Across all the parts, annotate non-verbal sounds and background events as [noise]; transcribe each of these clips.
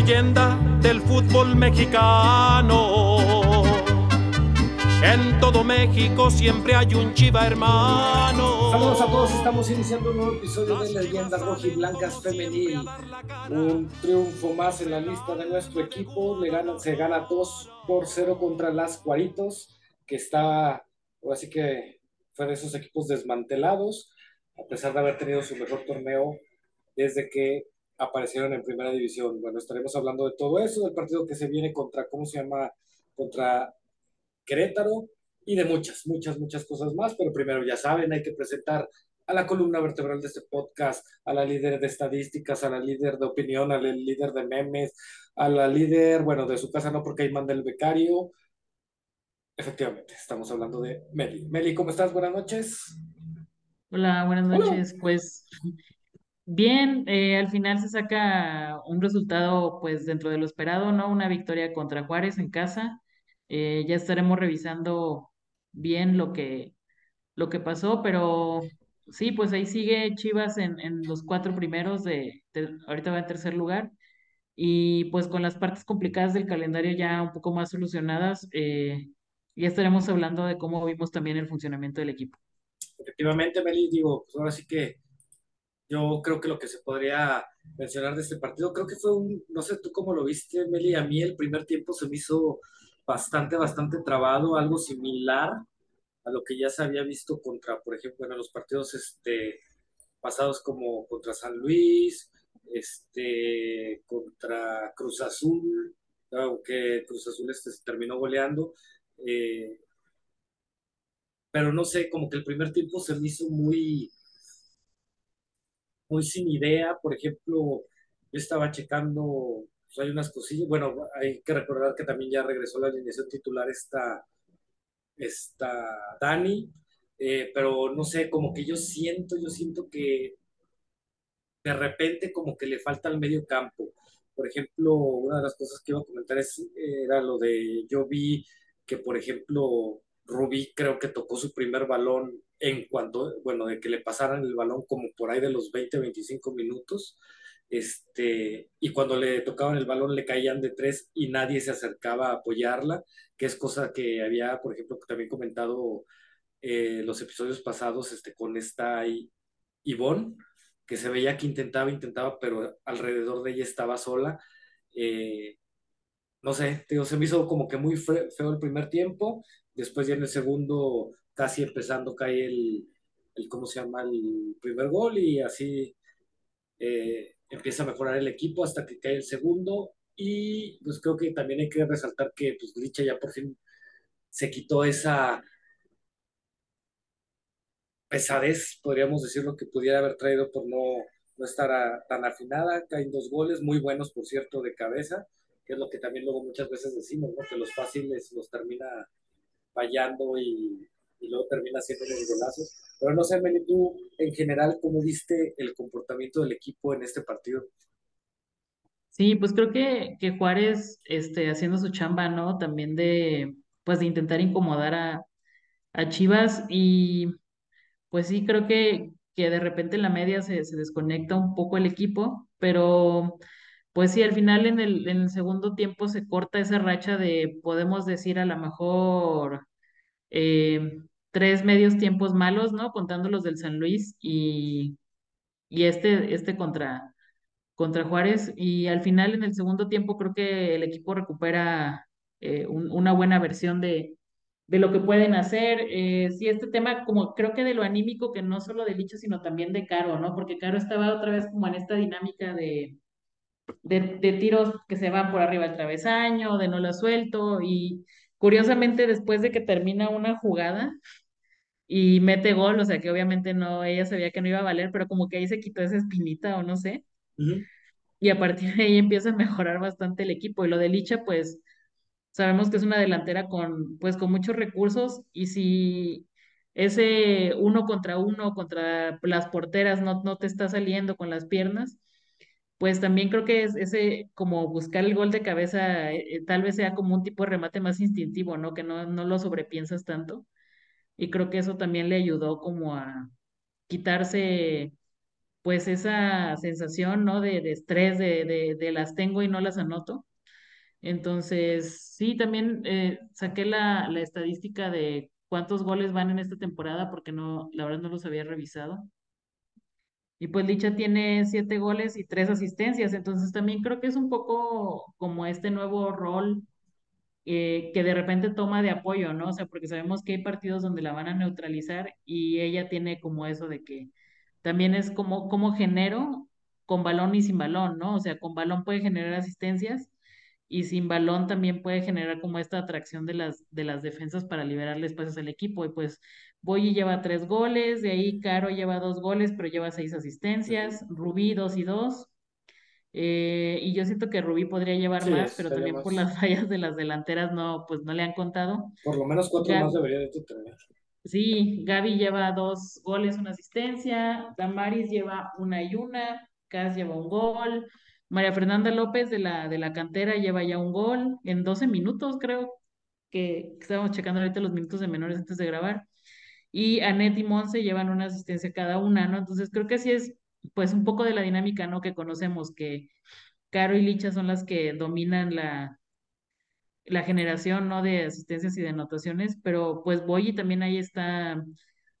leyenda del fútbol mexicano. En todo México siempre hay un chiva hermano. Saludos a todos, estamos iniciando un nuevo episodio de Leyenda Roja y Blancas Femenil. Un triunfo más en la lista de nuestro equipo. Le gana, se gana 2 por 0 contra las Cuaritos, que está, así que fue de esos equipos desmantelados, a pesar de haber tenido su mejor torneo desde que aparecieron en primera división. Bueno, estaremos hablando de todo eso, del partido que se viene contra, ¿cómo se llama? Contra Querétaro y de muchas, muchas, muchas cosas más. Pero primero, ya saben, hay que presentar a la columna vertebral de este podcast, a la líder de estadísticas, a la líder de opinión, al líder de memes, a la líder, bueno, de su casa no porque ahí manda el becario. Efectivamente, estamos hablando de Meli. Meli, ¿cómo estás? Buenas noches. Hola, buenas noches. Pues bien, eh, al final se saca un resultado pues dentro de lo esperado, ¿no? Una victoria contra Juárez en casa. Eh, ya estaremos revisando bien lo que, lo que pasó, pero sí, pues ahí sigue Chivas en, en los cuatro primeros de, de- ahorita va en tercer lugar. Y pues con las partes complicadas del calendario ya un poco más solucionadas, eh, ya estaremos hablando de cómo vimos también el funcionamiento del equipo. Efectivamente, Meli, digo, pues ahora sí que yo creo que lo que se podría mencionar de este partido, creo que fue un, no sé tú cómo lo viste, Meli, a mí el primer tiempo se me hizo bastante, bastante trabado, algo similar a lo que ya se había visto contra, por ejemplo, en los partidos este, pasados como contra San Luis, este, contra Cruz Azul, aunque Cruz Azul este, se terminó goleando, eh, pero no sé, como que el primer tiempo se me hizo muy, muy sin idea, por ejemplo, yo estaba checando, pues, hay unas cosillas, bueno, hay que recordar que también ya regresó la alineación titular esta, esta Dani, eh, pero no sé, como que yo siento, yo siento que de repente como que le falta al medio campo. Por ejemplo, una de las cosas que iba a comentar es, era lo de, yo vi que, por ejemplo, Rubí creo que tocó su primer balón en cuanto, bueno, de que le pasaran el balón como por ahí de los 20, 25 minutos, este, y cuando le tocaban el balón le caían de tres y nadie se acercaba a apoyarla, que es cosa que había, por ejemplo, también comentado eh, los episodios pasados este, con esta Ivonne, que se veía que intentaba, intentaba, pero alrededor de ella estaba sola. Eh, no sé, se me hizo como que muy fe- feo el primer tiempo, después ya en el segundo, casi empezando, cae el, el ¿cómo se llama? El primer gol y así eh, empieza a mejorar el equipo hasta que cae el segundo y pues creo que también hay que resaltar que pues ya por fin se quitó esa pesadez, podríamos decir lo que pudiera haber traído por no, no estar tan afinada. Caen dos goles muy buenos, por cierto, de cabeza, que es lo que también luego muchas veces decimos, ¿no? Que los fáciles los termina fallando y, y luego termina haciendo los golazos. Pero no sé, Meli, tú en general, ¿cómo viste el comportamiento del equipo en este partido? Sí, pues creo que, que Juárez, este, haciendo su chamba, ¿no? También de, pues de intentar incomodar a, a Chivas y pues sí, creo que, que de repente en la media se, se desconecta un poco el equipo, pero pues sí, al final en el, en el segundo tiempo se corta esa racha de, podemos decir a lo mejor, eh, tres medios tiempos malos, ¿no? Contando los del San Luis y, y este, este contra contra Juárez y al final en el segundo tiempo creo que el equipo recupera eh, un- una buena versión de, de lo que pueden hacer. Eh, sí, este tema como creo que de lo anímico, que no solo de Licho, sino también de Caro, ¿no? Porque Caro estaba otra vez como en esta dinámica de, de, de tiros que se van por arriba del travesaño, de no la suelto y curiosamente después de que termina una jugada y mete gol, o sea que obviamente no, ella sabía que no iba a valer, pero como que ahí se quitó esa espinita o no sé y a partir de ahí empieza a mejorar bastante el equipo. Y lo de Licha, pues sabemos que es una delantera con, pues, con muchos recursos y si ese uno contra uno contra las porteras no, no te está saliendo con las piernas, pues también creo que es ese como buscar el gol de cabeza, eh, eh, tal vez sea como un tipo de remate más instintivo, ¿no? Que no, no lo sobrepiensas tanto. Y creo que eso también le ayudó como a quitarse pues esa sensación, ¿no? De, de estrés, de, de, de las tengo y no las anoto. Entonces, sí, también eh, saqué la, la estadística de cuántos goles van en esta temporada, porque no, la verdad no los había revisado. Y pues Licha tiene siete goles y tres asistencias, entonces también creo que es un poco como este nuevo rol eh, que de repente toma de apoyo, ¿no? O sea, porque sabemos que hay partidos donde la van a neutralizar y ella tiene como eso de que también es como, como genero con balón y sin balón, ¿no? O sea, con balón puede generar asistencias y sin balón también puede generar como esta atracción de las, de las defensas para liberarle espacios al equipo. Y pues Boyi lleva tres goles, de ahí Caro lleva dos goles, pero lleva seis asistencias, Rubí dos y dos. Eh, y yo siento que Rubí podría llevar Sí, más, pero también por las [laughs] fallas de las delanteras no, pues no le han contado. Por lo menos cuatro más debería de tener. sí, Gaby lleva dos goles, una asistencia, Damaris lleva una y una, Cas lleva un gol, María Fernanda López de la, de la cantera lleva ya un gol en 12 minutos, creo que estábamos checando ahorita los minutos de menores antes de grabar. Y Anet y Monse llevan una asistencia cada una, ¿no? Entonces creo que sí es pues un poco de la dinámica, ¿no? Que conocemos, que Caro y Licha son las que dominan la, la generación, ¿no? De asistencias y de anotaciones, pero pues Boyi también ahí está,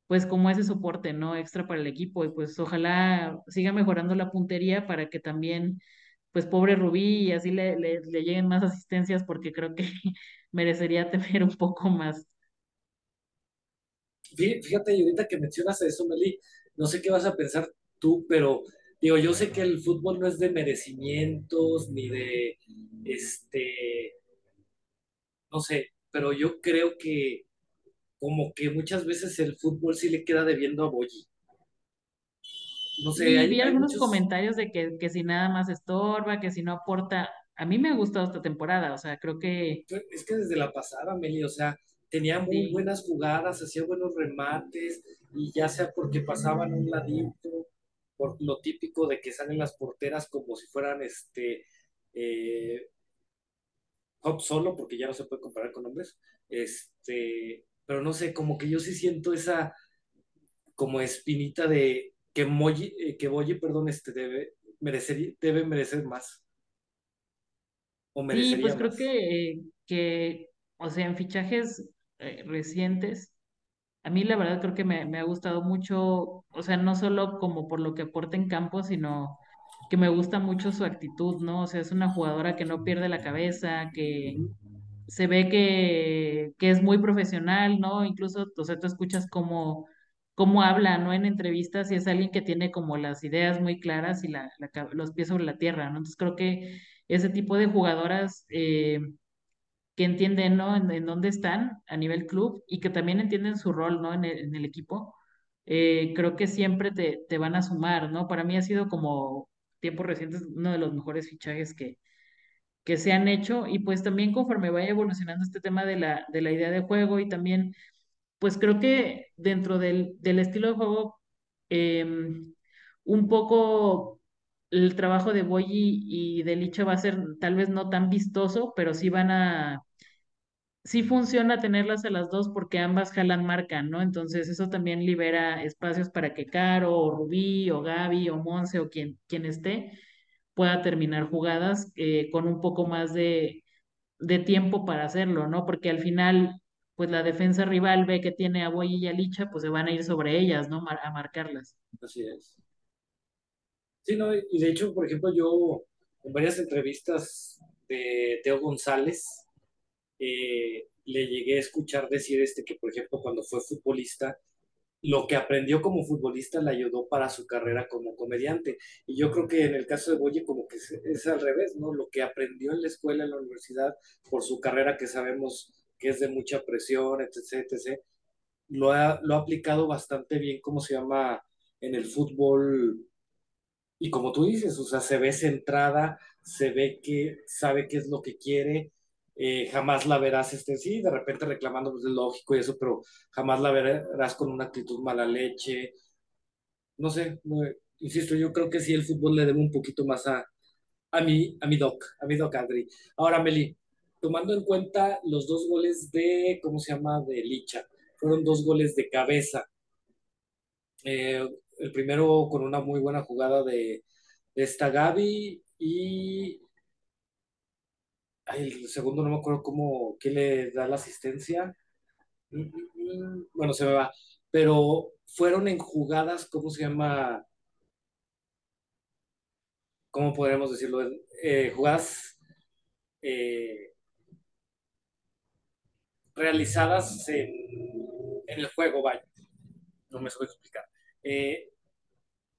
pues como ese soporte, ¿no? Extra para el equipo y pues ojalá siga mejorando la puntería para que también, pues pobre Rubí y así le, le lleguen más asistencias porque creo que [laughs] merecería tener un poco más. Fí- Fíjate, y ahorita que mencionas eso, Meli, no sé qué vas a pensar tú, pero digo, yo sé que el fútbol no es de merecimientos ni de, este, no sé, pero yo creo que como que muchas veces el fútbol sí le queda debiendo a Boyi. No sé, hay, vi hay algunos muchos, comentarios de que, que si nada más estorba, que si no aporta. A mí me ha gustado esta temporada, o sea, creo que es que desde la pasada, Meli, o sea, tenía muy buenas jugadas, hacía buenos remates, y ya sea porque pasaban un ladito, por lo típico de que salen las porteras como si fueran este eh, hop solo, porque ya no se puede comparar con hombres, este, pero no sé, como que yo sí siento esa como espinita de que Moyi, eh, que Boyi, perdón, este debe merecer, debe merecer más, o Sí, pues creo que, que, o sea, en fichajes eh, recientes, a mí la verdad creo que me, me ha gustado mucho, o sea, no solo como por lo que aporta en campo, sino que me gusta mucho su actitud, ¿no? O sea, es una jugadora que no pierde la cabeza, que se ve que, que es muy profesional, ¿no? Incluso, o sea, tú escuchas cómo, cómo habla, ¿no? En entrevistas y es alguien que tiene como las ideas muy claras y la, los pies sobre la tierra, ¿no? Entonces creo que ese tipo de jugadoras eh, que entienden, ¿no? En, dónde están a nivel club y que también entienden su rol, ¿no? En el, en el equipo, eh, creo que siempre te, te van a sumar, ¿no? Para mí ha sido como tiempos recientes uno de los mejores fichajes que que se han hecho y pues también conforme vaya evolucionando este tema de la, de la idea de juego y también pues creo que dentro del, del estilo de juego em, un poco el trabajo de Boyi y de Licha va a ser tal vez no tan vistoso, pero sí van a, sí funciona tenerlas a las dos porque ambas jalan marca, ¿no? Entonces eso también libera espacios para que Caro o Rubí o Gaby o Monse o quien, quien esté pueda terminar jugadas eh, con un poco más de, de tiempo para hacerlo, ¿no? Porque al final, pues la defensa rival ve que tiene a Boyi y a Licha, pues se van a ir sobre ellas, ¿no? A marcarlas. Así es. Sí, no, y de hecho, por ejemplo, yo en varias entrevistas de Teo González eh, le llegué a escuchar decir este que, por ejemplo, cuando fue futbolista, lo que aprendió como futbolista le ayudó para su carrera como comediante. Y yo creo que en el caso de Boye como que es, es al revés, ¿no? Lo que aprendió en la escuela, en la universidad, por su carrera que sabemos que es de mucha presión, etc., etc., lo ha, lo ha aplicado bastante bien, como se llama, en el fútbol y como tú dices, o sea, se ve centrada, se ve que sabe qué es lo que quiere, eh, jamás la verás, este, sí, de repente reclamando, pues es lógico y eso, pero jamás la verás con una actitud mala leche, no sé, insisto, yo creo que sí el fútbol le debe un poquito más a, a mi, a mi doc, a mi doc Adri. Ahora, Meli, tomando en cuenta los dos goles de, ¿cómo se llama?, de Licha, fueron dos goles de cabeza. Eh, el primero con una muy buena jugada de, de esta Gaby y el segundo no me acuerdo cómo, quién le da la asistencia. Bueno, se me va. Pero fueron en jugadas, ¿cómo se llama? ¿Cómo podríamos decirlo? Eh, jugadas eh, realizadas en, en el juego, vaya. No me suelo explicar. Eh,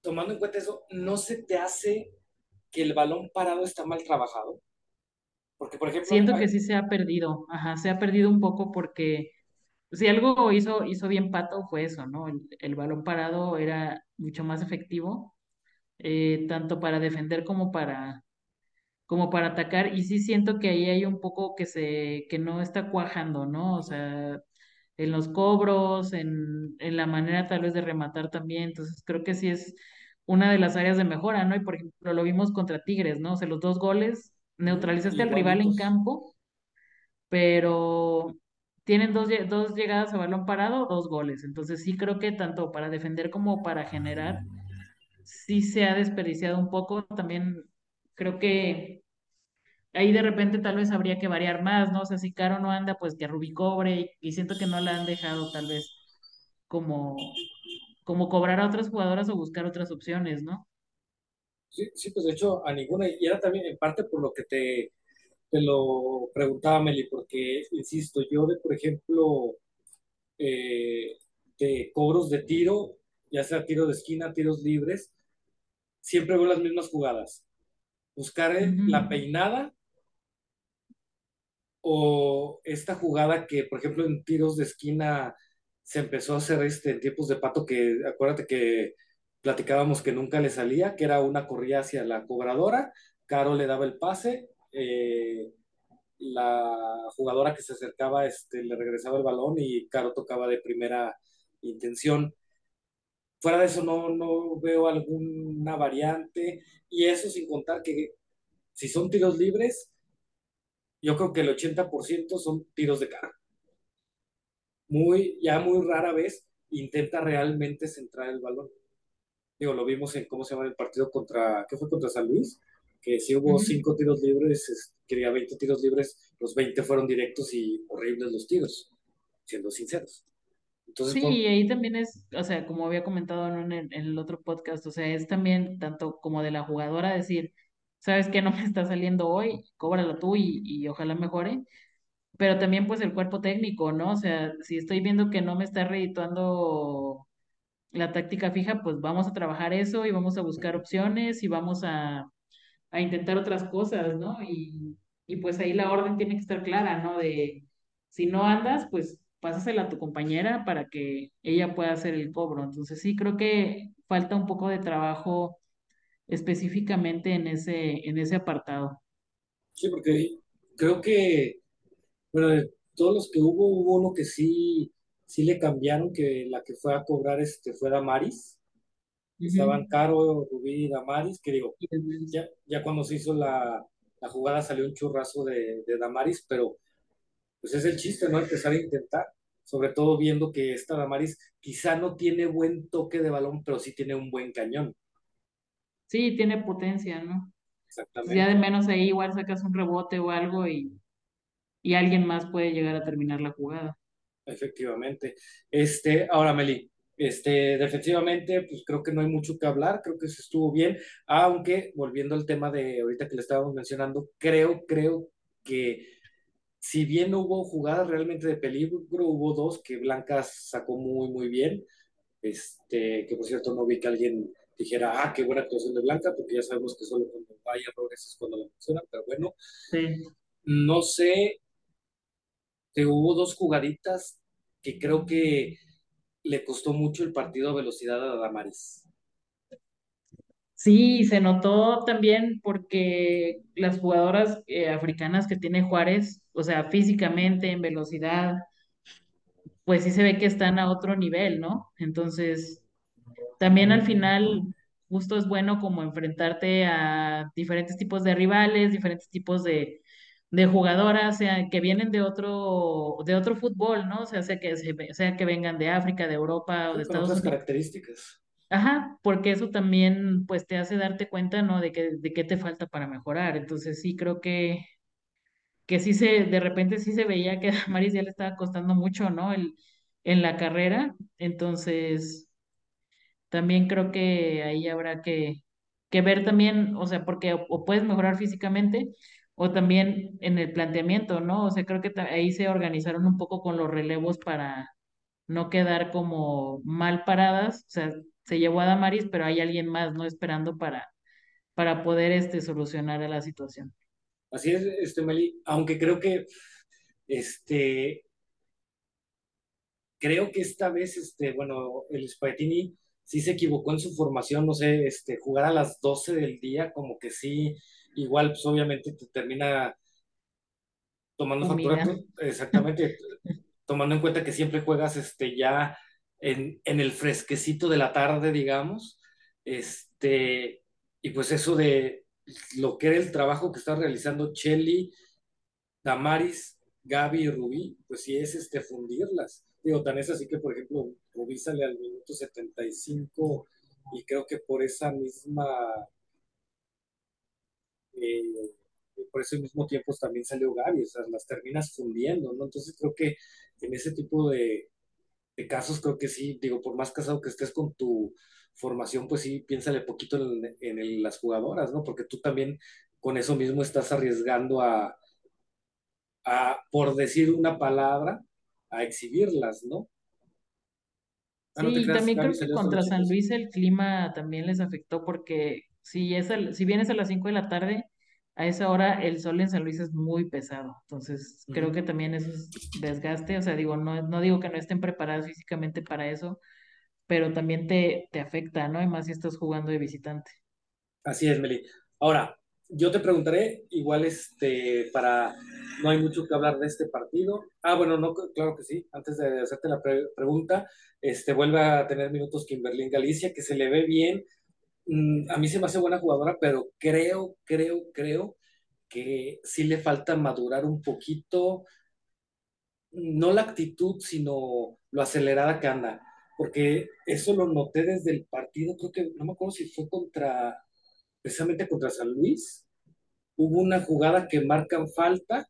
tomando en cuenta eso, ¿no se te hace que el balón parado está mal trabajado? Porque, por ejemplo, Siento que sí se ha perdido, ajá, se ha perdido un poco porque si algo hizo, hizo bien Pato fue eso, ¿no? El, el balón parado era mucho más efectivo, eh, tanto para defender como para, como para atacar, y sí siento que ahí hay un poco que se, que no está cuajando, ¿no? O sea, en los cobros, en, en la manera tal vez de rematar también, entonces creo que sí es una de las áreas de mejora, ¿no? Y por ejemplo, lo vimos contra Tigres, ¿no? O sea, los dos goles, neutralizaste al rival en campo pero tienen dos, dos llegadas a balón parado, dos goles. Entonces sí creo que tanto para defender como para generar, sí se ha desperdiciado un poco. También creo que ahí de repente tal vez habría que variar más, ¿no? O sea, si Caro no anda, pues que Rubí cobre y, y siento que no la han dejado tal vez como, como cobrar a otras jugadoras o buscar otras opciones, ¿no? Sí, sí, pues de hecho a ninguna, y era también en parte por lo que te, te lo preguntaba Meli, porque, insisto, yo de, por ejemplo, eh, de cobros de tiro, ya sea tiro de esquina, tiros libres, siempre veo las mismas jugadas. Buscar la peinada o esta jugada que, por ejemplo, en tiros de esquina se empezó a hacer este, en tiempos de pato, que acuérdate que platicábamos que nunca le salía, que era una corrida hacia la cobradora, Caro le daba el pase, eh, la jugadora que se acercaba este, le regresaba el balón y Caro tocaba de primera intención. Fuera de eso no, no veo alguna variante y eso sin contar que si son tiros libres, yo creo que el 80% son tiros de cara. Muy, ya muy rara vez intenta realmente centrar el balón. Digo, lo vimos en cómo se llama el partido contra, ¿qué fue contra San Luis? Que sí hubo cinco tiros libres, quería 20 tiros libres, los 20 fueron directos y horribles los tiros, siendo sinceros. Entonces, Sí, y ahí también es, o sea, como había comentado en el, en el otro podcast, o sea, es también tanto como de la jugadora decir, sabes que no me está saliendo hoy, cóbralo tú y, y ojalá mejore, pero también pues el cuerpo técnico, ¿no? O sea, si estoy viendo que no me está redituando la táctica fija, pues vamos a trabajar eso y vamos a buscar opciones y vamos a, a intentar otras cosas, ¿no? Y, y pues ahí la orden tiene que estar clara, ¿no? De si no andas, pues pásasela a tu compañera para que ella pueda hacer el cobro. Entonces sí, creo que falta un poco de trabajo específicamente en ese, en ese apartado. sí, porque creo que, bueno, de todos los que hubo, hubo uno que sí, sí le cambiaron, que la que fue a cobrar este fue Damaris. Estaban Ujú. Caro, Rubí y Damaris, que digo, ya, ya cuando se hizo la, la jugada salió un churrazo de, de Damaris, pero pues es el chiste, ¿no? Empezar a intentar, sobre todo viendo que esta Damaris quizá no tiene buen toque de balón, pero sí tiene un buen cañón. Sí, tiene potencia, ¿no? Entonces ya de Exactamente, menos ahí igual sacas un rebote o algo y, y alguien más puede llegar a terminar la jugada. efectivamente. Este, ahora, Meli, este, defensivamente, pues creo que no hay mucho que hablar, creo que se estuvo bien, aunque volviendo al tema de ahorita que le estábamos mencionando, creo, creo que si bien no hubo jugadas realmente de peligro, hubo dos que Blanca sacó muy, muy bien. Este, que por cierto no vi que alguien dijera, ah, qué buena actuación de Blanca, porque ya sabemos que solo cuando hay errores es cuando la mencionan, pero bueno, Sí. no sé, te hubo dos jugaditas que creo que le costó mucho el partido a velocidad a Damaris. Sí, se notó también porque las jugadoras eh, africanas que tiene Juárez, o sea, físicamente, en velocidad, pues sí se ve que están a otro nivel, ¿no? Entonces, también al final, justo es bueno como enfrentarte a diferentes tipos de rivales, diferentes tipos de, de jugadoras, sea, que vienen de otro, de otro fútbol, ¿no? O sea, sea que, se- sea que vengan de África, de Europa o de con Estados otras Unidos. características. Ajá, porque eso también, pues, te hace darte cuenta, ¿no? De que, de qué te falta para mejorar. Entonces, sí, creo que, que sí se, de repente sí se veía que [laughs] a Maris ya le estaba costando mucho, ¿no? El, en la carrera. Entonces, también creo que ahí habrá que, que ver también, o sea, porque o, puedes mejorar físicamente o también en el planteamiento, ¿no? O sea, creo que ahí se organizaron un poco con los relevos para no quedar como mal paradas. O sea, se llevó a Damaris, pero hay alguien más, ¿no? Esperando para, para poder este, solucionar la situación. Así es, este, Meli, aunque creo que, este, creo que esta vez, este, bueno, el Spallettini sí se equivocó en su formación, no sé, este, jugar a las 12 del día, como que sí, igual, pues obviamente te termina tomando factura, exactamente, tomando en cuenta que siempre juegas, este, ya en, en el fresquecito de la tarde, digamos, este, y pues eso de lo que era el trabajo que está realizando Chelly, Damaris, Gaby y Rubí, pues sí es este, fundirlas. Digo, tan es así que, por ejemplo, Rubí sale al minuto 75 y creo que por esa misma, eh, por ese mismo tiempo también salió Gaby, o sea, las terminas fundiendo, ¿no? Entonces creo que en ese tipo de, casos, creo que sí, digo, por más casado que estés con tu formación, pues sí, piénsale poquito en, las jugadoras, ¿no? Porque tú también con eso mismo estás arriesgando a a, por decir una palabra, a exhibirlas, ¿no? Ah, Sí, creas, también Gaby creo que contra San. Luis el clima también les afectó porque si es si vienes a las 5 de la tarde, a esa hora el sol en San Luis es muy pesado. Entonces, creo que también eso es desgaste. O sea, digo, no, no digo que no estén preparadas físicamente para eso, pero también te, te afecta, ¿no? Y más si estás jugando de visitante. Así es, Meli. Ahora, yo te preguntaré, igual este, para, no hay mucho que hablar de este partido. Ah, bueno, no, claro que sí. Antes de hacerte la pre- pregunta, este, vuelve a tener minutos Kimberly Galicia, que se le ve bien. Mm, a mí se me hace buena jugadora, pero creo, creo, creo que sí le falta madurar un poquito no la actitud, sino lo acelerada que anda. Porque eso lo noté desde el partido, creo que no me acuerdo si fue contra, precisamente contra San Luis. Hubo una jugada que marcan falta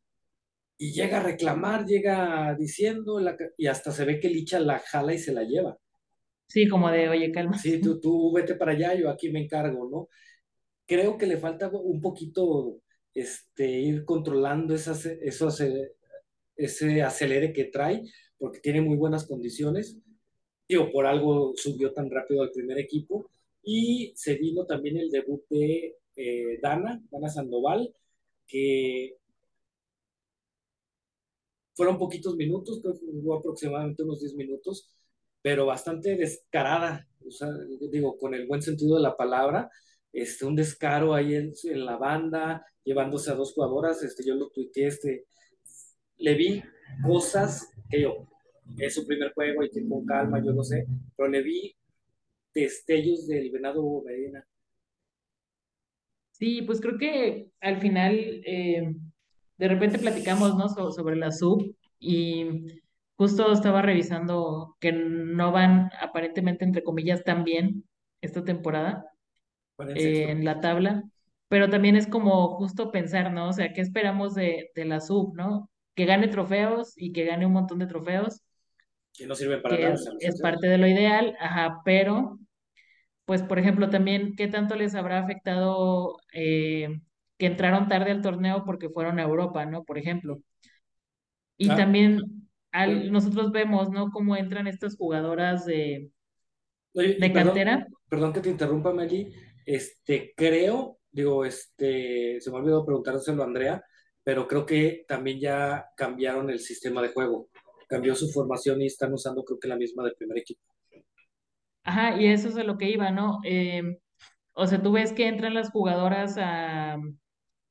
y llega a reclamar, llega diciendo, la, y hasta se ve que Licha la jala y se la lleva. Sí, como de, oye, calma. Sí, tú, tú vete para allá, yo aquí me encargo, ¿no? Creo que le falta un poquito este, ir controlando esas, esos, ese acelere que trae, porque tiene muy buenas condiciones. Digo, por algo subió tan rápido al primer equipo. Y se vino también el debut de eh, Dana, Dana Sandoval, que fueron poquitos minutos, creo que jugó aproximadamente unos 10 minutos, pero bastante descarada, o sea, digo, con el buen sentido de la palabra, este, un descaro ahí en, en la banda, llevándose a dos jugadoras, este, yo lo tuiteé, este, le vi cosas que yo, es su primer juego y que con calma, yo no sé, pero le vi destellos del Venado Medina. Sí, pues creo que al final eh, de repente platicamos, ¿no? So- sobre la sub y justo estaba revisando que no van aparentemente, entre comillas, tan bien esta temporada eh, en la tabla, pero también es como justo pensar, ¿no? O sea, ¿qué esperamos de, de la sub, ¿no? Que gane trofeos y que gane un montón de trofeos, que no sirve para que nada, es, es parte de lo ideal, ajá, pero pues por ejemplo también qué tanto les habrá afectado eh, que entraron tarde al torneo porque fueron a Europa, ¿no? Por ejemplo. Y Ah, también al, nosotros vemos, ¿no? Cómo entran estas jugadoras de, oye, de perdón, cantera. perdón que te interrumpa, Meli, este, creo, digo, este, se me olvidó preguntárselo a Andrea, pero creo que también ya cambiaron el sistema de juego, cambió su formación y están usando creo que la misma del primer equipo. Ajá, y eso es a lo que iba, ¿no? Eh, o sea, tú ves que entran las jugadoras a,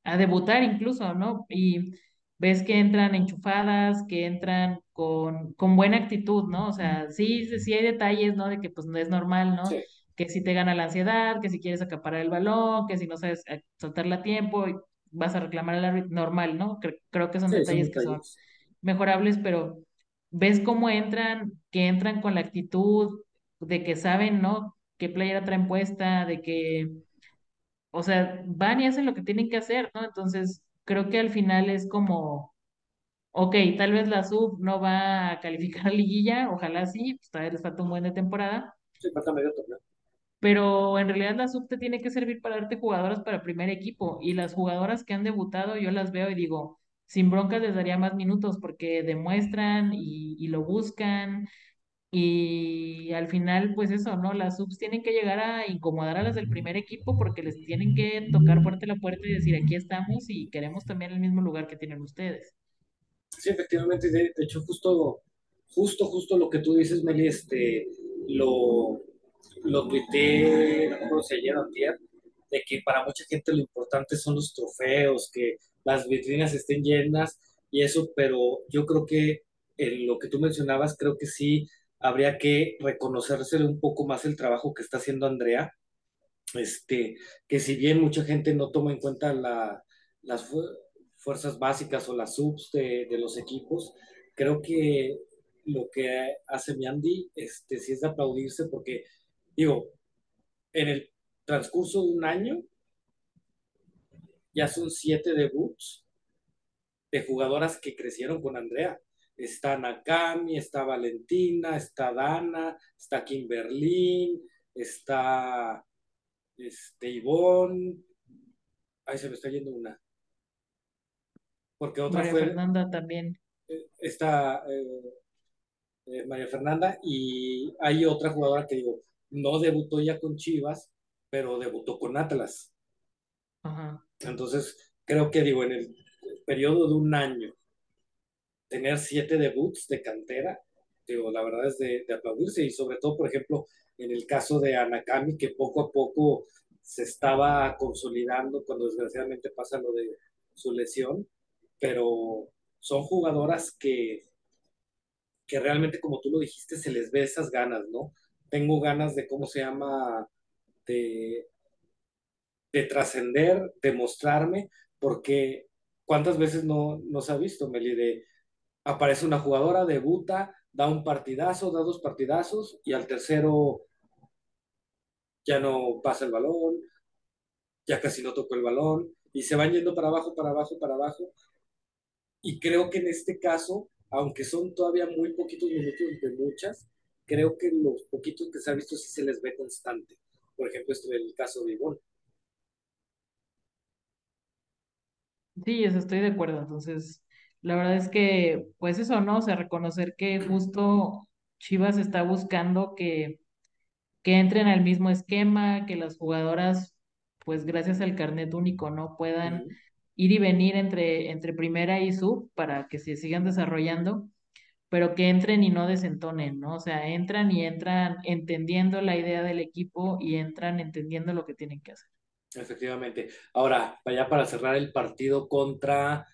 a debutar incluso, ¿no? Y ves que entran enchufadas, que entran con, con buena actitud, ¿no? O sea, sí, sí hay detalles, ¿no? De que pues no es normal, ¿no? Sí, Que si te gana la ansiedad, que si quieres acaparar el balón, que si no sabes soltarla a tiempo, y vas a reclamar al árbitro normal, ¿no? Creo, que son detalles que son mejorables, pero ves cómo entran, que entran con la actitud de que saben, ¿no? Qué playera traen puesta, de que, o sea, van y hacen lo que tienen que hacer, ¿no? Entonces, creo que al final es como, ok, tal vez la sub no va a calificar a liguilla, ojalá sí, pues tal vez les falta un buen de temporada. Sí, falta medio torneo pero en realidad la sub te tiene que servir para darte jugadoras para primer equipo y las jugadoras que han debutado yo las veo y digo, sin broncas les daría más minutos porque demuestran y, lo buscan y al final pues eso, ¿no? Las subs tienen que llegar a incomodar a las del primer equipo porque les tienen que tocar fuerte la puerta y decir aquí estamos y queremos también el mismo lugar que tienen ustedes. Sí, efectivamente, de, hecho justo, justo, justo lo que tú dices, Meli, este, lo, lo tuiteé, no sé, ayer de que para mucha gente lo importante son los trofeos, que las vitrinas estén llenas y eso, pero yo creo que en lo que tú mencionabas, creo que sí habría que reconocérsele un poco más el trabajo que está haciendo Andrea, este, que si bien mucha gente no toma en cuenta la, las fuerzas básicas o las subs de, de, los equipos, creo que lo que hace Miandi este, sí es de aplaudirse porque digo, en el transcurso de un año, ya son siete debuts de jugadoras que crecieron con Andrea. Está Nakami, está Valentina, está Dana, está Kimberlín, está este, Ivonne. Ahí se me está yendo una. Porque otra María Fernanda también. Eh, está eh, eh, María Fernanda y hay otra jugadora que digo, no debutó ya con Chivas, pero debutó con Atlas. Entonces, creo que digo, en el periodo de un año, tener siete debuts de cantera, digo, la verdad es de, aplaudirse y sobre todo, por ejemplo, en el caso de Anakami, que poco a poco se estaba consolidando cuando desgraciadamente pasa lo de su lesión, pero son jugadoras que, que realmente, como tú lo dijiste, se les ve esas ganas, ¿no? tengo ganas de, ¿cómo se llama? De, de trascender, de mostrarme, porque ¿cuántas veces no nos ha visto, Meli? De, aparece una jugadora, debuta, da un partidazo, da dos partidazos y al tercero ya no pasa el balón, ya casi no tocó el balón y se van yendo para abajo, para abajo, para abajo. Y creo que en este caso, aunque son todavía muy poquitos minutos de muchas, creo que los poquitos que se ha visto sí se les ve constante. Por ejemplo, esto el caso de Ivonne. Sí, eso estoy de acuerdo. Entonces, la verdad es que, pues eso, ¿no? O sea, reconocer que justo Chivas está buscando que, que entren al mismo esquema, que las jugadoras, pues gracias al carnet único, ¿no? Puedan ir y venir entre, entre primera y sub para que se sigan desarrollando pero que entren y no desentonen, ¿no? O sea, entran y entran entendiendo la idea del equipo y entran entendiendo lo que tienen que hacer. Efectivamente. Ahora, ya para cerrar el partido contra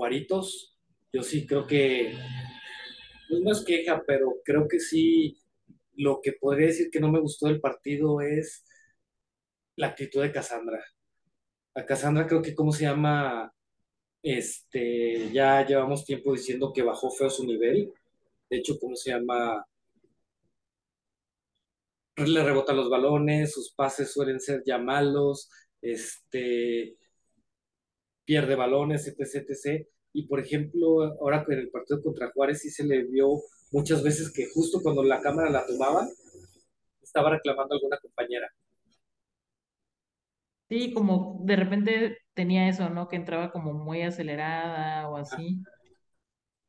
Juaritos, yo sí creo que, no es queja, pero creo que sí, lo que podría decir que no me gustó del partido es la actitud de Cassandra. A Cassandra creo que, ¿cómo se llama? Este, ya llevamos tiempo diciendo que bajó feo su nivel. De hecho, ¿cómo se llama? Le rebotan los balones, sus pases suelen ser ya malos, este, pierde balones, etc, etc. Y por ejemplo, ahora en el partido contra Juárez sí se le vio muchas veces que justo cuando la cámara la tomaba, estaba reclamando a alguna compañera. Sí, como de repente tenía eso, ¿no? Que entraba como muy acelerada o así.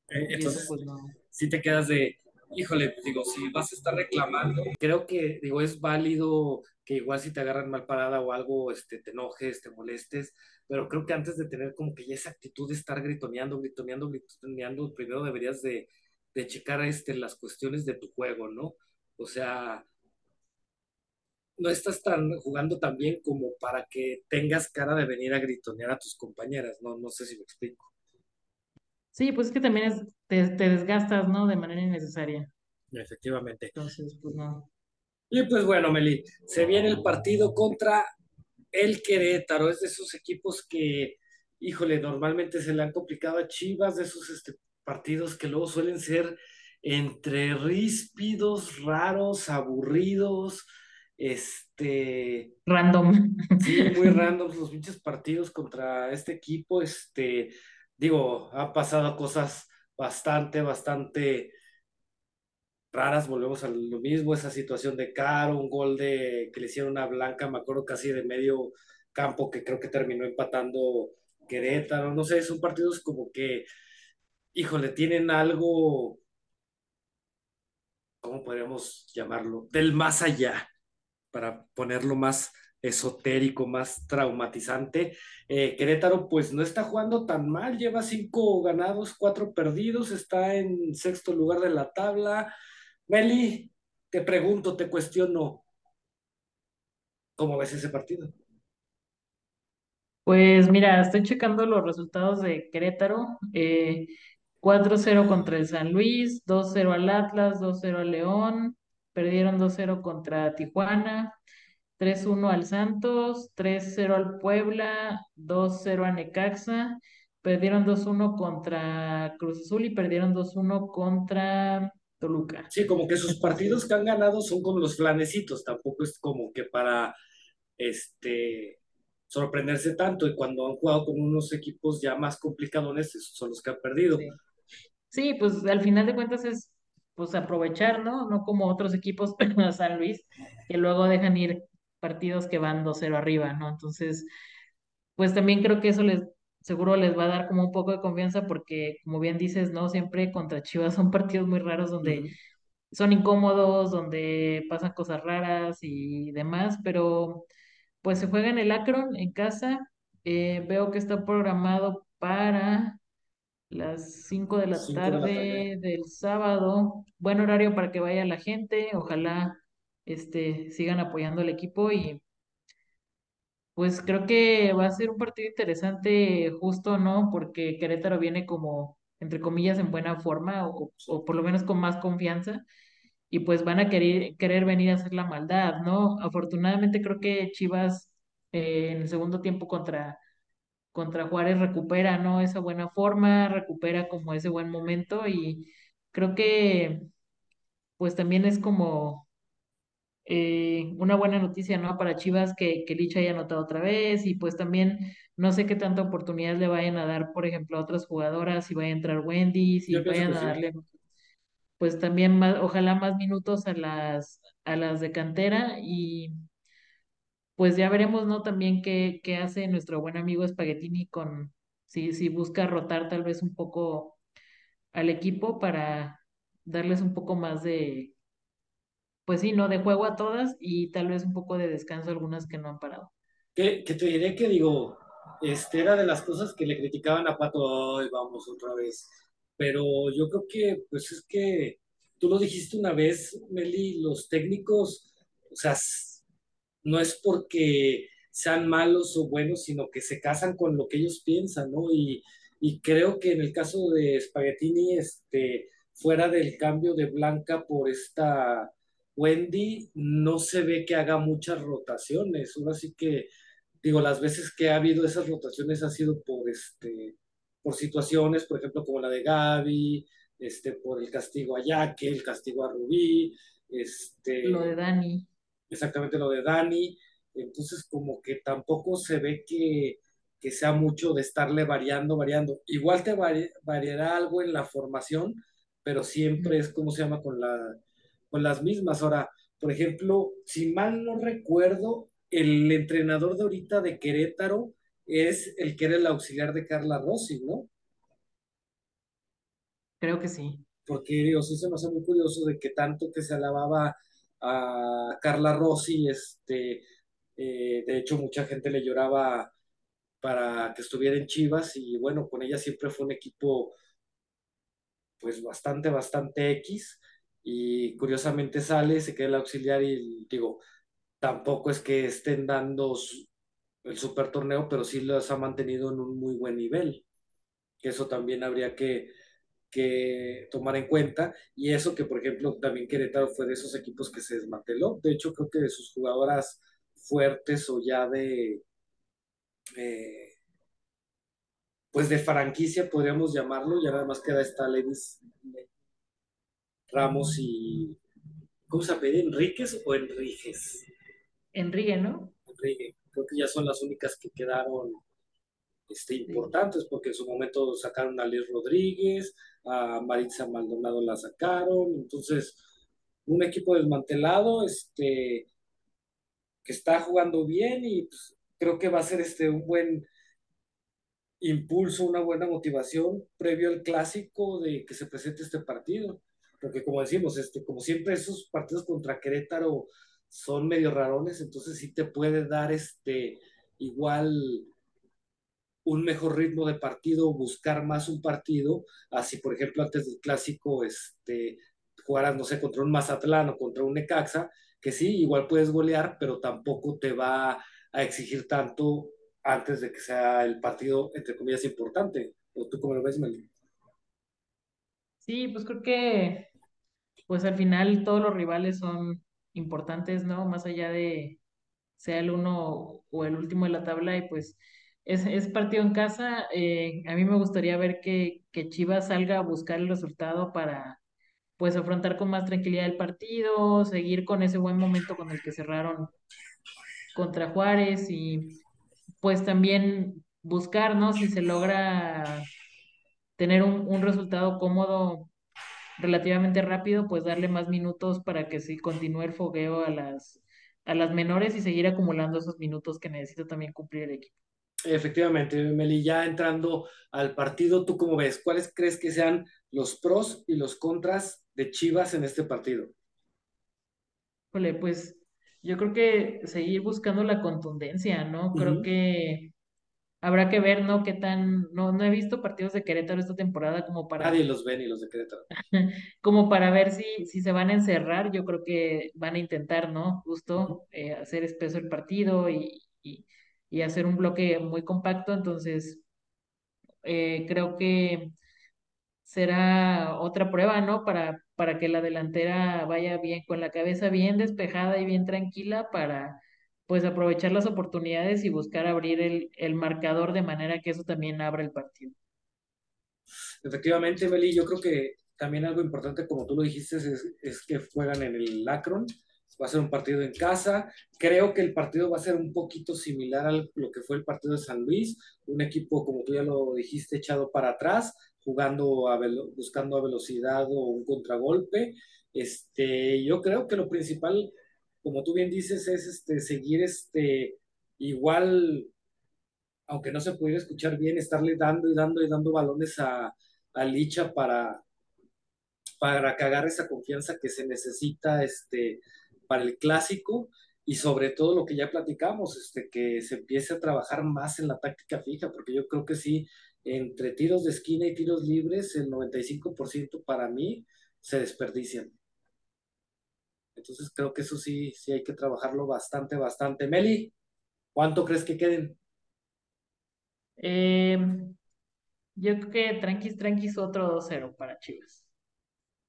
Eh, entonces, pues, si te quedas de, híjole, pues, digo, si vas a estar reclamando, creo que, digo, es válido que igual si te agarran mal parada o algo, este, te enojes, te molestes, pero creo que antes de tener como que ya esa actitud de estar gritoneando, gritoneando, gritoneando, primero deberías de, de checar este, las cuestiones de tu juego, ¿no? O sea, no estás tan jugando tan bien como para que tengas cara de venir a gritonear a tus compañeras, no, no sé si me explico. Sí, pues es que también es, te, desgastas, ¿no? De manera innecesaria. Efectivamente. Entonces, pues no. Y pues bueno, Meli, se viene el partido contra el Querétaro, es de esos equipos que híjole, normalmente se le han complicado a Chivas de esos este, partidos que luego suelen ser entre ríspidos, raros, aburridos, este... Random. Sí, muy [laughs] random los pinches partidos contra este equipo, este, digo, ha pasado cosas bastante, bastante raras, volvemos a lo mismo, esa situación de Caro, un gol de que le hicieron una blanca, me acuerdo casi de medio campo que creo que terminó empatando Querétaro, no sé, son partidos como que, híjole, tienen algo, ¿cómo podríamos llamarlo? Del más allá, para ponerlo más esotérico, más traumatizante. Eh, Querétaro pues no está jugando tan mal, lleva cinco ganados, cuatro perdidos, está en sexto lugar de la tabla. Meli, te pregunto, te cuestiono, ¿cómo ves ese partido? Pues mira, estoy checando los resultados de Querétaro. Eh, 4-0 contra el San Luis, 2-0 al Atlas, 2-0 al León, perdieron 2-0 contra Tijuana, 3-1 al Santos, 3-0 al Puebla, 2-0 a Necaxa, perdieron 2-1 contra Cruz Azul y perdieron 2-1 contra Toluca. Sí, como que sus partidos que han ganado son como los flanecitos, tampoco es como que para este sorprenderse tanto y cuando han jugado con unos equipos ya más complicados, esos son los que han perdido. Sí. sí, pues al final de cuentas es pues aprovechar, ¿no? No como otros equipos, [clears throat] pero San Luis, que luego dejan ir partidos que van 2-0 arriba, ¿no? Entonces, pues también creo que eso les seguro les va a dar como un poco de confianza porque, como bien dices, ¿no? Siempre contra Chivas son partidos muy raros donde son incómodos, donde pasan cosas raras y demás, pero pues se juega en el Akron, en casa. Eh, veo que está programado para las 5 de la Cinco de la tarde del sábado. Buen horario para que vaya la gente. Ojalá este, sigan apoyando al equipo y pues creo que va a ser un partido interesante justo, ¿no? Porque Querétaro viene como, entre comillas, en buena forma o, o por lo menos con más confianza y pues van a querer, querer venir a hacer la maldad, ¿no? Afortunadamente creo que Chivas eh, en el segundo tiempo contra, contra Juárez recupera, ¿no? Esa buena forma, recupera como ese buen momento y creo que pues también es como eh, una buena noticia, ¿no? Para Chivas que, que Lich haya anotado otra vez y pues también no sé qué tanta oportunidad le vayan a dar, por ejemplo, a otras jugadoras, si vaya a entrar Wendy, si Yo vayan a sí. darle pues también más, ojalá más minutos a las, a las de cantera y pues ya veremos, ¿no? También qué, qué hace nuestro buen amigo Spaghettini con, si, si busca rotar tal vez un poco al equipo para darles un poco más de, pues sí, ¿no? De juego a todas y tal vez un poco de descanso a algunas que no han parado. Que, que te diré que digo, este era de las cosas que le criticaban a Pato, ay, vamos otra vez. Pero yo creo que, pues es que tú lo dijiste una vez, Meli, los técnicos, o sea, no es porque sean malos o buenos, sino que se casan con lo que ellos piensan, ¿no? Y, y creo que en el caso de Spaghettini, este, fuera del cambio de Blanca por esta Wendy, no se ve que haga muchas rotaciones. Ahora sí que digo, las veces que ha habido esas rotaciones ha sido por, este, por situaciones, por ejemplo, como la de Gaby, este, por el castigo a Yaque, el castigo a Rubí, Lo de este, Dani, exactamente lo de Dani. Entonces, como que tampoco se ve que, que sea mucho de estarle variando, variando. Igual te vari- variará algo en la formación, pero siempre es como se llama con la, con las mismas. Ahora, por ejemplo, si mal no recuerdo, el entrenador de ahorita de Querétaro es el que era el auxiliar de Carla Rossi, ¿no? creo que sí. Porque digo, sí se me hace muy curioso de que tanto que se alababa a Carla Rossi, este, eh, de hecho mucha gente le lloraba para que estuviera en Chivas y bueno, con ella siempre fue un equipo pues bastante, bastante X y curiosamente sale, se queda el auxiliar y digo, tampoco es que estén dando el super torneo, pero sí los ha mantenido en un muy buen nivel, eso también habría que, que tomar en cuenta y eso que por ejemplo también Querétaro fue de esos equipos que se desmanteló, de hecho creo que de sus jugadoras fuertes o ya de... eh, pues de franquicia, podríamos llamarlo, ya nada más queda esta Levis Ramos y, ¿cómo se apellida? ¿Enríquez o Enríquez? Enrique, ¿no? Enrique. Creo que ya son las únicas que quedaron este, importantes, porque en su momento sacaron a Liz Rodríguez, a Maritza Maldonado la sacaron, entonces un equipo desmantelado, este, que está jugando bien y pues, creo que va a ser este, un buen impulso, una buena motivación previo al clásico de que se presente este partido. Porque como decimos, este, como siempre esos partidos contra Querétaro son medio rarones, entonces sí te puede dar este igual un mejor ritmo de partido, buscar más un partido, así por ejemplo antes del clásico este jugaras no sé contra un Mazatlán o contra un Necaxa, que sí, igual puedes golear, pero tampoco te va a exigir tanto antes de que sea el partido, entre comillas, importante. ¿O tú cómo lo ves, Mel? Sí, pues creo que pues al final todos los rivales son importantes, ¿no? Más allá de sea el uno o el último de la tabla y pues es, es partido en casa. Eh, a mí me gustaría ver que, que Chivas salga a buscar el resultado para pues afrontar con más tranquilidad el partido, seguir con ese buen momento con el que cerraron contra Juárez y pues también buscar, ¿no? Si se logra tener un, un resultado cómodo relativamente rápido, pues darle más minutos para que sí continúe el fogueo a las, a las menores y seguir acumulando esos minutos que necesita también cumplir el equipo. Efectivamente, Meli, ya entrando al partido, ¿tú cómo ves? ¿Cuáles crees que sean los pros y los contras de Chivas en este partido? Ole, pues yo creo que seguir buscando la contundencia, ¿no? Creo que habrá que ver, ¿no? Qué tan, no, no he visto partidos de Querétaro esta temporada como Nadie para, los ve ni los de Querétaro. [laughs] como para ver si, si se van a encerrar. Yo creo que van a intentar, ¿no? Justo eh, hacer espeso el partido y, y, y hacer un bloque muy compacto. Entonces, eh, creo que será otra prueba, ¿no? Para, para que la delantera vaya bien, con la cabeza bien despejada y bien tranquila para pues aprovechar las oportunidades y buscar abrir el, el marcador de manera que eso también abra el partido. Efectivamente, Meli, yo creo que también algo importante, como tú lo dijiste, es, es que juegan en el Lacron. Va a ser un partido en casa. Creo que el partido va a ser un poquito similar a lo que fue el partido de San Luis. Un equipo, como tú ya lo dijiste, echado para atrás, jugando a buscando a velocidad o un contragolpe. Este, yo creo que lo principal, como tú bien dices, es este, seguir este, igual aunque no se pudiera escuchar bien, estarle dando y dando y dando balones a, a Licha para, para agarre esa confianza que se necesita este, para el clásico y sobre todo lo que ya platicamos, este, que se empiece a trabajar más en la táctica fija, porque yo creo que sí, entre tiros de esquina y tiros libres, el 95% para mí se desperdician. Entonces creo que eso sí, sí hay que trabajarlo bastante, bastante. Meli, ¿cuánto crees que queden? Eh, yo creo que tranquis, tranquis, otro dos cero para Chivas.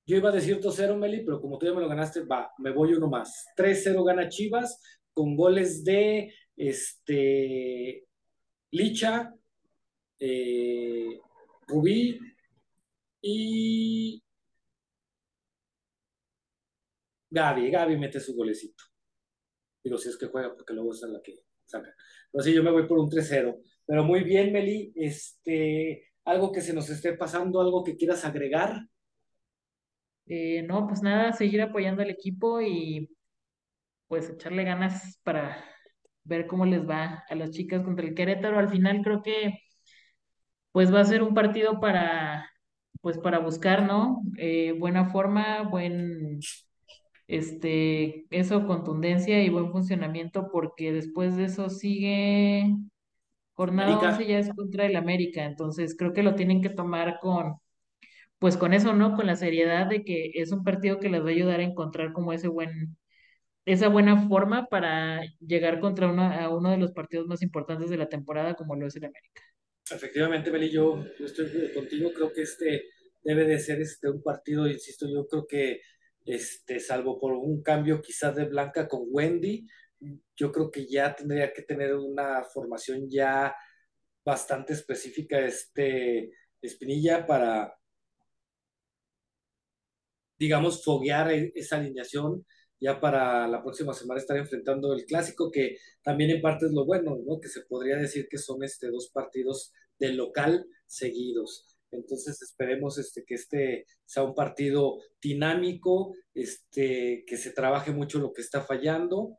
Yo iba a decir 2-0, Meli, pero como tú ya me lo ganaste, va, me voy uno más. 3-0 gana Chivas con goles de este, Licha, eh, Rubí y Gaby. Gaby mete su golecito. Digo, si es que juega, porque luego es la que saca. Pero sí, yo me voy por un 3-0. Pero muy bien, Meli. Este, algo que se nos esté pasando, algo que quieras agregar. Eh, no, pues nada, seguir apoyando al equipo y pues echarle ganas para ver cómo les va a las chicas contra el Querétaro. Al final creo que pues va a ser un partido para pues para buscar, ¿no? Eh, buena forma, buen este eso contundencia y buen funcionamiento porque después de eso sigue jornada América, 11 ya es contra el América, entonces creo que lo tienen que tomar con pues con eso, ¿no? Con la seriedad de que es un partido que les va a ayudar a encontrar como ese buen esa buena forma para llegar contra uno, a uno de los partidos más importantes de la temporada como lo es el América. Efectivamente, Meli, yo, yo estoy contigo, creo que este debe de ser este, un partido, insisto, yo creo que, este, salvo por un cambio quizás de Blanca con Wendy, yo creo que ya tendría que tener una formación ya bastante específica este Espinilla para, digamos, foguear e-, esa alineación. Ya para la próxima semana estar enfrentando el clásico, que también en parte es lo bueno, ¿no? Que se podría decir que son este, dos partidos del local seguidos. Entonces esperemos este, que este sea un partido dinámico, este, que se trabaje mucho lo que está fallando.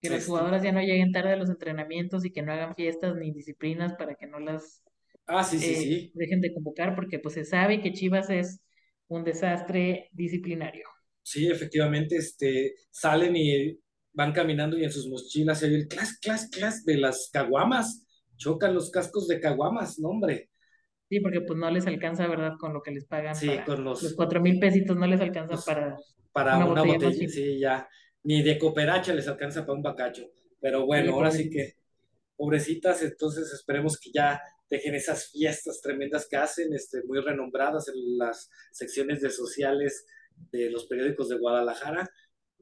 Que las este jugadoras ya no lleguen tarde a los entrenamientos y que no hagan fiestas ni disciplinas para que no las ah, sí, sí, sí. Eh, dejen de convocar, porque pues se sabe que Chivas es un desastre disciplinario. Sí, efectivamente, este, salen y van caminando y en sus mochilas se oye el clas, clas, clas de las caguamas. Chocan los cascos de caguamas, no, hombre. Sí, porque pues no les alcanza, ¿verdad? Con lo que les pagan. Sí, con los... Los cuatro mil pesitos no les alcanza para... Para una, botella, sí, ya. Ni de cooperacha les alcanza para un bacacho. Pero bueno, ahora sí que, pobrecitas, entonces esperemos que ya dejen esas fiestas tremendas que hacen, este, muy renombradas en las secciones de sociales de los periódicos de Guadalajara,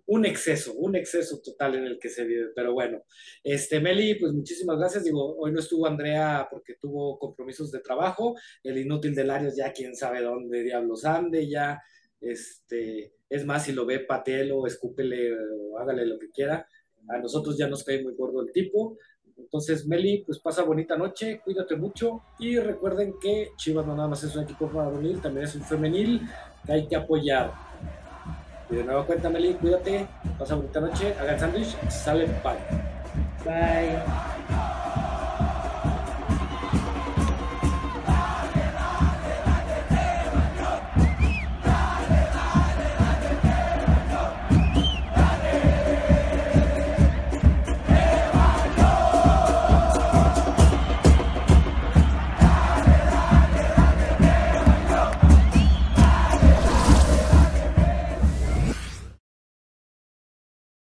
un exceso, un exceso total en el que se vive. Pero bueno, este Meli, pues muchísimas gracias. Digo, hoy no estuvo Andrea porque tuvo compromisos de trabajo. El inútil de Larios ya quién sabe dónde diablos ande, ya, este, es más, si lo ve, patelo, escúpele o hágale lo que quiera. A nosotros ya nos cae muy gordo el tipo. Entonces, Meli, pues pasa bonita noche, cuídate mucho y recuerden que Chivas no nada más es un equipo varonil, también es un femenil que hay que apoyar. Y de nuevo cuenta, Meli, cuídate, pasa bonita noche, hagan sándwich, sale, bye. Bye.